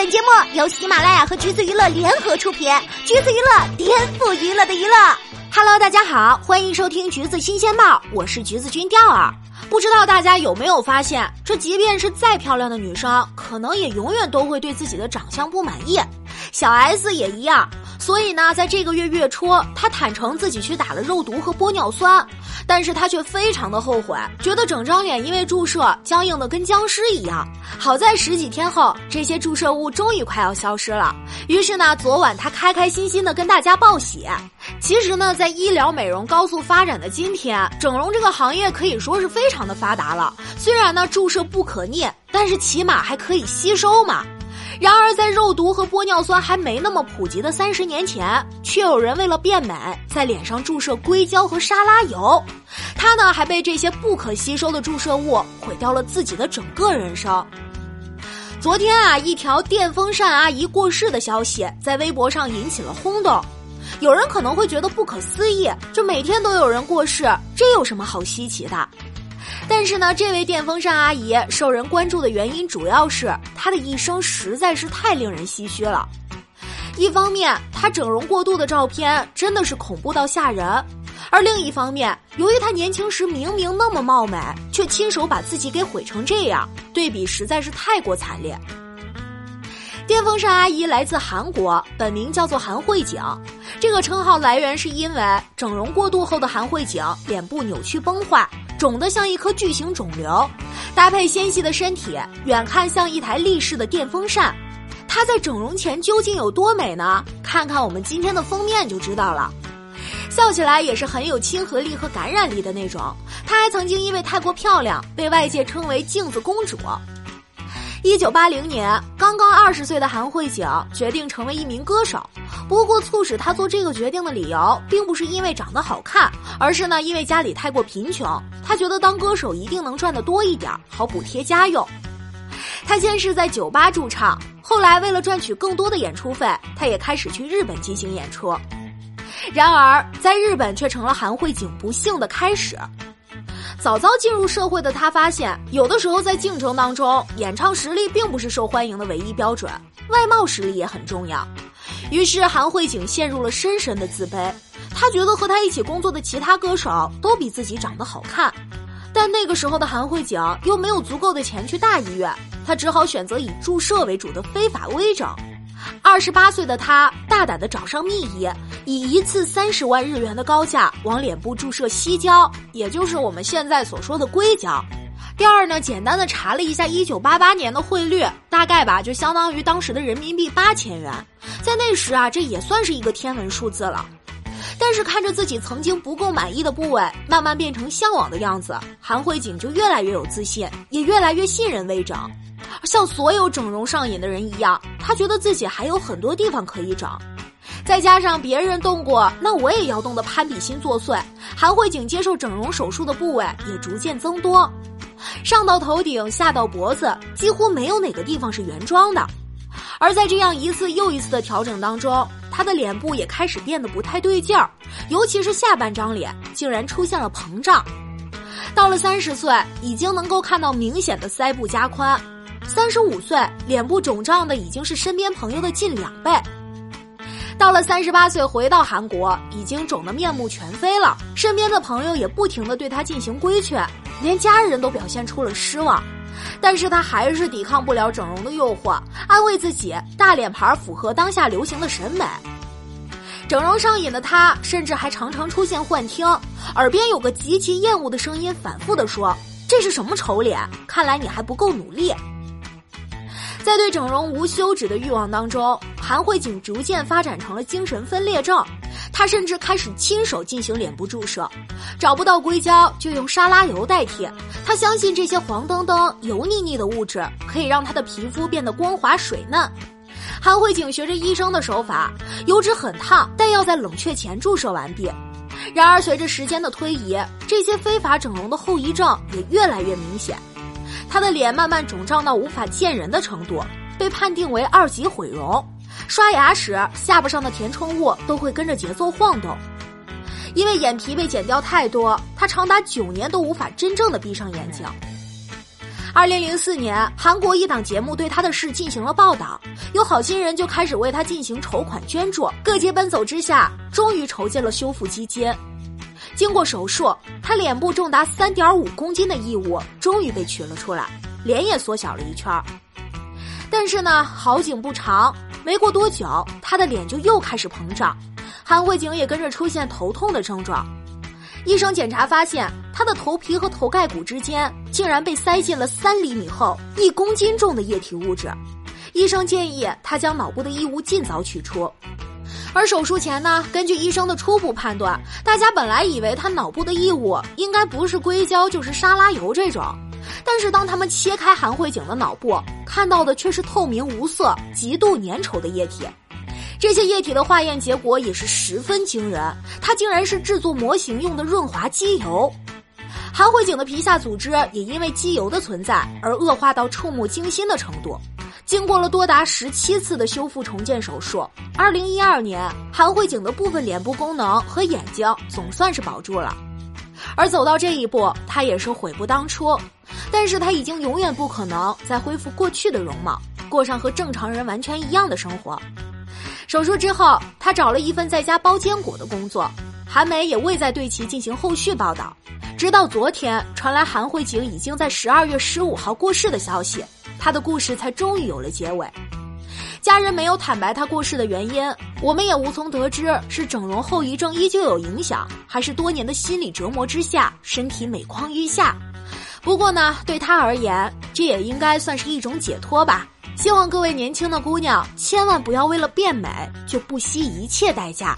本节目由喜马拉雅和橘子娱乐联合出品，橘子娱乐颠覆娱乐的娱乐。Hello，大家好，欢迎收听橘子新鲜报，我是橘子君钓儿。不知道大家有没有发现，这即便是再漂亮的女生，可能也永远都会对自己的长相不满意。小 S 也一样。所以呢，在这个月月初，她坦诚自己去打了肉毒和玻尿酸，但是她却非常的后悔，觉得整张脸因为注射僵硬的跟僵尸一样。好在十几天后，这些注射物终于快要消失了。于是呢，昨晚她开开心心的跟大家报喜。其实呢，在医疗美容高速发展的今天，整容这个行业可以说是非常的发达了。虽然呢，注射不可逆，但是起码还可以吸收嘛。然而，在肉毒和玻尿酸还没那么普及的三十年前，却有人为了变美，在脸上注射硅胶和沙拉油。他呢，还被这些不可吸收的注射物毁掉了自己的整个人生。昨天啊，一条电风扇阿姨过世的消息在微博上引起了轰动。有人可能会觉得不可思议，这每天都有人过世，这有什么好稀奇的？但是呢，这位电风扇阿姨受人关注的原因，主要是她的一生实在是太令人唏嘘了。一方面，她整容过度的照片真的是恐怖到吓人；而另一方面，由于她年轻时明明那么貌美，却亲手把自己给毁成这样，对比实在是太过惨烈。电风扇阿姨来自韩国，本名叫做韩慧景。这个称号来源是因为整容过度后的韩慧景脸部扭曲崩坏。肿得像一颗巨型肿瘤，搭配纤细的身体，远看像一台立式的电风扇。她在整容前究竟有多美呢？看看我们今天的封面就知道了。笑起来也是很有亲和力和感染力的那种。她还曾经因为太过漂亮，被外界称为“镜子公主”。一九八零年，刚刚二十岁的韩慧景决定成为一名歌手。不过，促使他做这个决定的理由，并不是因为长得好看，而是呢，因为家里太过贫穷，他觉得当歌手一定能赚得多一点，好补贴家用。他先是在酒吧驻唱，后来为了赚取更多的演出费，他也开始去日本进行演出。然而，在日本却成了韩慧景不幸的开始。早早进入社会的他发现，有的时候在竞争当中，演唱实力并不是受欢迎的唯一标准，外貌实力也很重要。于是韩慧景陷入了深深的自卑，他觉得和他一起工作的其他歌手都比自己长得好看，但那个时候的韩慧景又没有足够的钱去大医院，他只好选择以注射为主的非法微整。二十八岁的他大胆的找上秘医，以一次三十万日元的高价往脸部注射矽胶，也就是我们现在所说的硅胶。第二呢，简单的查了一下一九八八年的汇率，大概吧就相当于当时的人民币八千元，在那时啊，这也算是一个天文数字了。但是看着自己曾经不够满意的部位慢慢变成向往的样子，韩慧景就越来越有自信，也越来越信任微整。像所有整容上瘾的人一样，他觉得自己还有很多地方可以整，再加上别人动过，那我也要动的攀比心作祟。韩慧景接受整容手术的部位也逐渐增多，上到头顶，下到脖子，几乎没有哪个地方是原装的。而在这样一次又一次的调整当中，他的脸部也开始变得不太对劲儿，尤其是下半张脸竟然出现了膨胀。到了三十岁，已经能够看到明显的腮部加宽。三十五岁，脸部肿胀的已经是身边朋友的近两倍。到了三十八岁，回到韩国，已经肿得面目全非了。身边的朋友也不停的对他进行规劝，连家人都表现出了失望。但是他还是抵抗不了整容的诱惑，安慰自己大脸盘符合当下流行的审美。整容上瘾的他，甚至还常常出现幻听，耳边有个极其厌恶的声音反复的说：“这是什么丑脸？看来你还不够努力。”在对整容无休止的欲望当中，韩慧景逐渐发展成了精神分裂症。她甚至开始亲手进行脸部注射，找不到硅胶就用沙拉油代替。她相信这些黄澄澄、油腻腻的物质可以让她的皮肤变得光滑水嫩。韩慧景学着医生的手法，油脂很烫，但要在冷却前注射完毕。然而，随着时间的推移，这些非法整容的后遗症也越来越明显。他的脸慢慢肿胀到无法见人的程度，被判定为二级毁容。刷牙时，下巴上的填充物都会跟着节奏晃动。因为眼皮被剪掉太多，他长达九年都无法真正的闭上眼睛。二零零四年，韩国一档节目对他的事进行了报道，有好心人就开始为他进行筹款捐助，各界奔走之下，终于筹建了修复基金。经过手术，他脸部重达三点五公斤的异物终于被取了出来，脸也缩小了一圈。但是呢，好景不长，没过多久，他的脸就又开始膨胀，韩慧景也跟着出现头痛的症状。医生检查发现，他的头皮和头盖骨之间竟然被塞进了三厘米厚、一公斤重的液体物质。医生建议他将脑部的异物尽早取出。而手术前呢，根据医生的初步判断，大家本来以为他脑部的异物应该不是硅胶就是沙拉油这种，但是当他们切开韩慧景的脑部，看到的却是透明无色、极度粘稠的液体。这些液体的化验结果也是十分惊人，它竟然是制作模型用的润滑机油。韩慧景的皮下组织也因为机油的存在而恶化到触目惊心的程度。经过了多达十七次的修复重建手术，二零一二年，韩慧景的部分脸部功能和眼睛总算是保住了。而走到这一步，他也是悔不当初。但是他已经永远不可能再恢复过去的容貌，过上和正常人完全一样的生活。手术之后，他找了一份在家包坚果的工作。韩媒也未再对其进行后续报道，直到昨天传来韩慧景已经在十二月十五号过世的消息。他的故事才终于有了结尾，家人没有坦白他过世的原因，我们也无从得知是整容后遗症依旧有影响，还是多年的心理折磨之下身体每况愈下。不过呢，对她而言，这也应该算是一种解脱吧。希望各位年轻的姑娘千万不要为了变美就不惜一切代价。